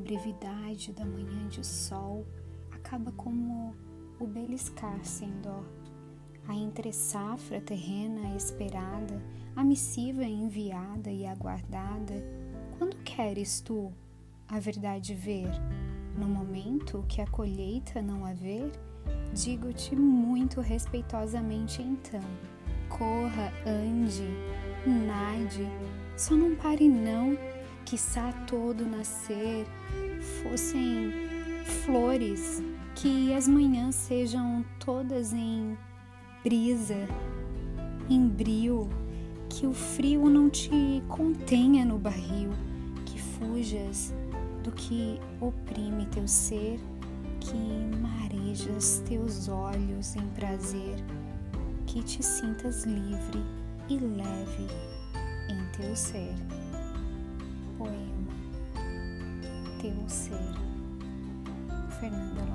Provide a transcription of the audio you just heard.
brevidade da manhã de sol acaba como o beliscar sem dó. A entre-safra terrena esperada, a missiva enviada e aguardada, quando queres tu a verdade ver? No momento que a colheita não haver, digo-te muito respeitosamente então: corra, ande, nade, só não pare não, quiçá todo nascer fossem flores, que as manhãs sejam todas em brisa, em brio, que o frio não te contenha no barril, que fujas do que oprime teu ser, que marejas teus olhos em prazer, que te sintas livre e leve em teu ser. Poema Teu Ser, Fernanda.